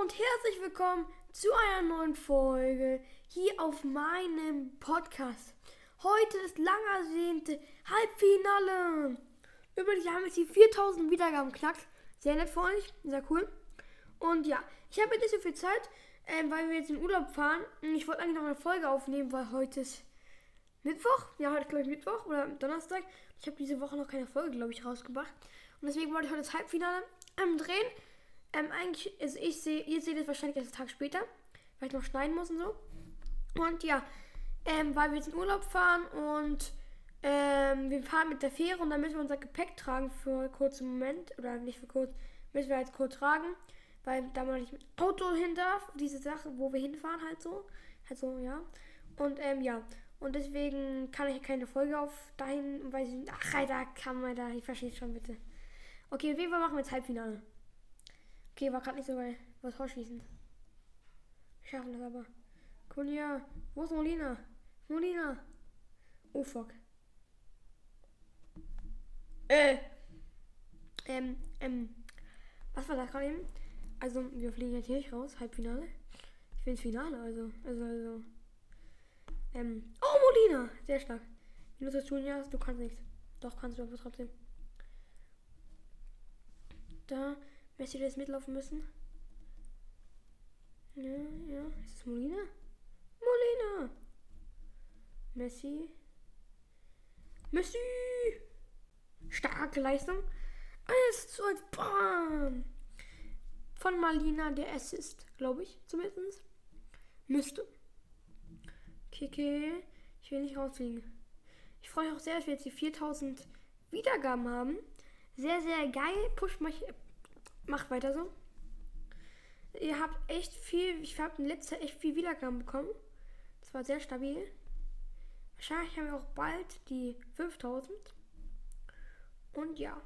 und herzlich willkommen zu einer neuen Folge hier auf meinem Podcast. Heute das lang ersehnte Halbfinale. Übrigens haben jetzt die 4000 Wiedergaben knackt. Sehr nett für euch, sehr cool. Und ja, ich habe nicht so viel Zeit, ähm, weil wir jetzt in Urlaub fahren. Ich wollte eigentlich noch eine Folge aufnehmen, weil heute ist Mittwoch. Ja, heute glaube ich Mittwoch oder Donnerstag. Ich habe diese Woche noch keine Folge, glaube ich, rausgebracht. Und deswegen wollte ich heute das Halbfinale ähm, drehen. Ähm, eigentlich, also ich sehe, ihr seht es wahrscheinlich erst einen Tag später, weil ich noch schneiden muss und so. Und ja, ähm, weil wir jetzt in Urlaub fahren und ähm, wir fahren mit der Fähre und dann müssen wir unser Gepäck tragen für einen kurzen Moment. Oder nicht für kurz, müssen wir jetzt kurz tragen, weil da man nicht mit Auto hin darf. Diese Sache, wo wir hinfahren, halt so. Halt so, ja. Und ähm, ja. Und deswegen kann ich keine Folge auf dahin, weil sie. Ach, Alter, kann man da. Ich verstehe schon bitte. Okay, auf jeden Fall machen wir jetzt Halbfinale. Okay, war gerade nicht so geil. Was vorschießen. Wir schaffen das aber. Kunja, wo ist Molina? Molina. Oh fuck. Äh. Ähm, ähm. Was war das gerade eben? Also, wir fliegen jetzt hier nicht raus. Halbfinale. Ich will ins Finale, also. Also, also. Ähm. Oh, Molina! Sehr stark. Tun, ja, du kannst nichts. Doch, kannst du aber trotzdem. Da. Messi jetzt mitlaufen müssen. Ja, ja. Ist es Molina? Molina! Messi. Messi! Starke Leistung. 1 zu 1. Bam! Von Malina der Assist, glaube ich, zumindest. Müsste. Kike. Ich will nicht rausfliegen. Ich freue mich auch sehr, dass wir jetzt die 4000 Wiedergaben haben. Sehr, sehr geil. Push mich. Macht weiter so. Ihr habt echt viel. Ich habe in letzter Zeit echt viel Wiedergaben bekommen. Das war sehr stabil. Wahrscheinlich haben wir auch bald die 5000. Und ja.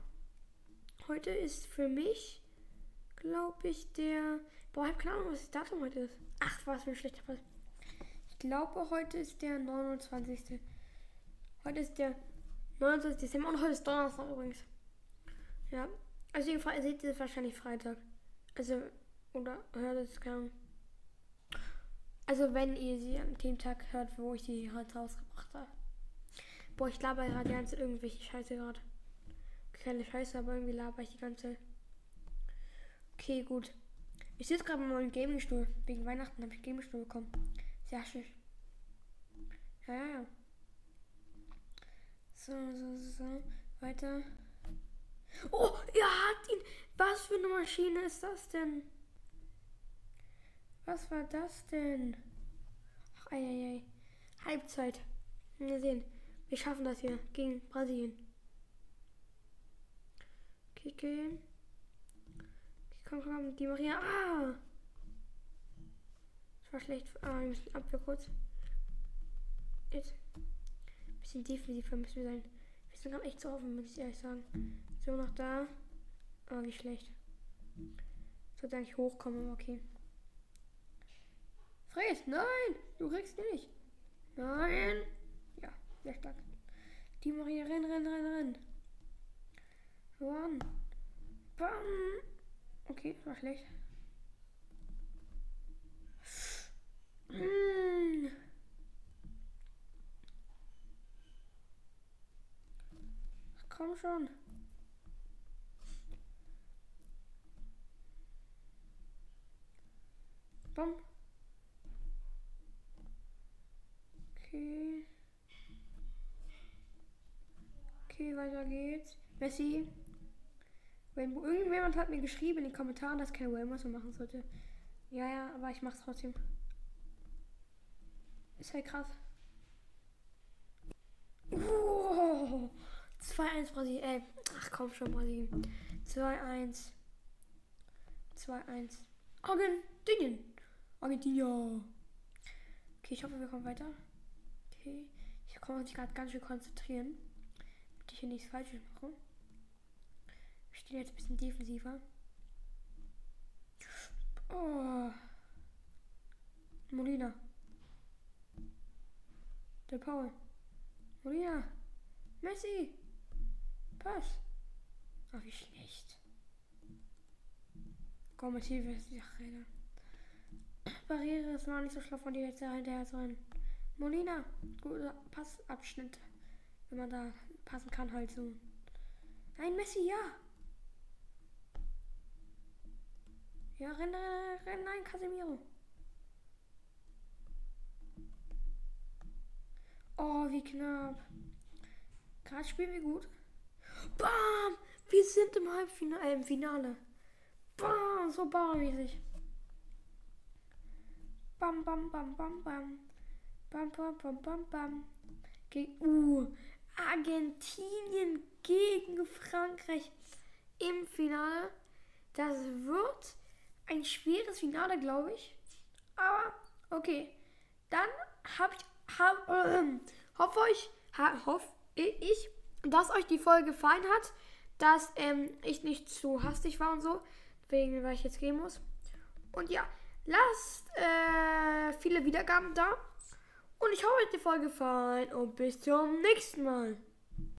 Heute ist für mich, glaube ich, der. Boah, ich habe keine Ahnung, was das Datum heute ist. Ach, was für ein schlechter Fall. Ich glaube, heute ist der 29. Heute ist der 29. Dezember und heute ist Donnerstag übrigens. Ja. Also ihr seht ihr wahrscheinlich Freitag. Also, oder hört es kaum. Also wenn ihr sie an dem Tag hört, wo ich die heute rausgebracht habe. Boah, ich laber gerade die ganze irgendwelche Scheiße gerade. Keine Scheiße, aber irgendwie laber ich die ganze. Okay, gut. Ich sitze gerade im neuen Gaming-Stuhl. Wegen Weihnachten habe ich einen Gaming-Stuhl bekommen. Sehr schön. Ja, ja, ja. So, so, so. Weiter. Oh, er hat ihn. Was für eine Maschine ist das denn? Was war das denn? Ach, ei, ei, ei. Halbzeit. Wir sehen. Wir schaffen das hier gegen Brasilien. Kicken. Komm, komm, die Maria. Ah! Das war schlecht. Ah, wir müssen Abwehr kurz. Jetzt. Ein bisschen defensiver müssen wir sein. Wir sind gerade echt zu offen, muss ich ehrlich sagen. So, noch da. Ah, wie schlecht. Sollte eigentlich hochkommen, okay. Fred, nein! Du kriegst den nicht. Nein! Ja, sehr stark. Die Maria, renn, renn, renn, renn. Run. Bam! Okay, war schlecht. Hm. Komm schon. Bam. Okay. Okay, weiter geht's. Messi. Rainbow. Irgendjemand hat mir geschrieben in den Kommentaren, dass kein Rainbow so machen sollte. Ja, ja, aber ich mach's trotzdem. Ist halt krass. Oh, 2-1 Brasilien. Äh, ach komm schon, Brasilien. 2-1. 2-1. Argentinien. Argentinien. Okay, ich hoffe, wir kommen weiter. Okay. Ich kann mich gerade ganz schön konzentrieren. Damit ich hier nichts Falsches mache. Wir stehen jetzt ein bisschen defensiver. Oh. Molina. Der Paul. Molina. Messi. Pass. Ach, wie schlecht. Komm, Matthias. Ach, Alter. Barriere, es war nicht so schlau von dir jetzt hinterher zu rennen. Molina, guter Passabschnitt. Wenn man da passen kann, halt so. Nein, Messi, ja. Ja, renn, renn, renn, nein, Casemiro. Oh, wie knapp. Gerade spielen wir gut. Bam! Wir sind im Halbfinale, äh, im Finale. Bam! So bauermäßig. Bam, bam, bam, bam, bam. Bam, bam, bam, bam, bam. Gegen, uh, Argentinien gegen Frankreich im Finale. Das wird ein schweres Finale, glaube ich. Aber okay. Dann habe ich, hab, äh, hoffe euch, ha, hoffe ich, dass euch die Folge gefallen hat, dass ähm, ich nicht zu hastig war und so, wegen weil ich jetzt gehen muss. Und ja, lasst äh, viele Wiedergaben da. Und ich hoffe, euch die Folge gefallen und bis zum nächsten Mal.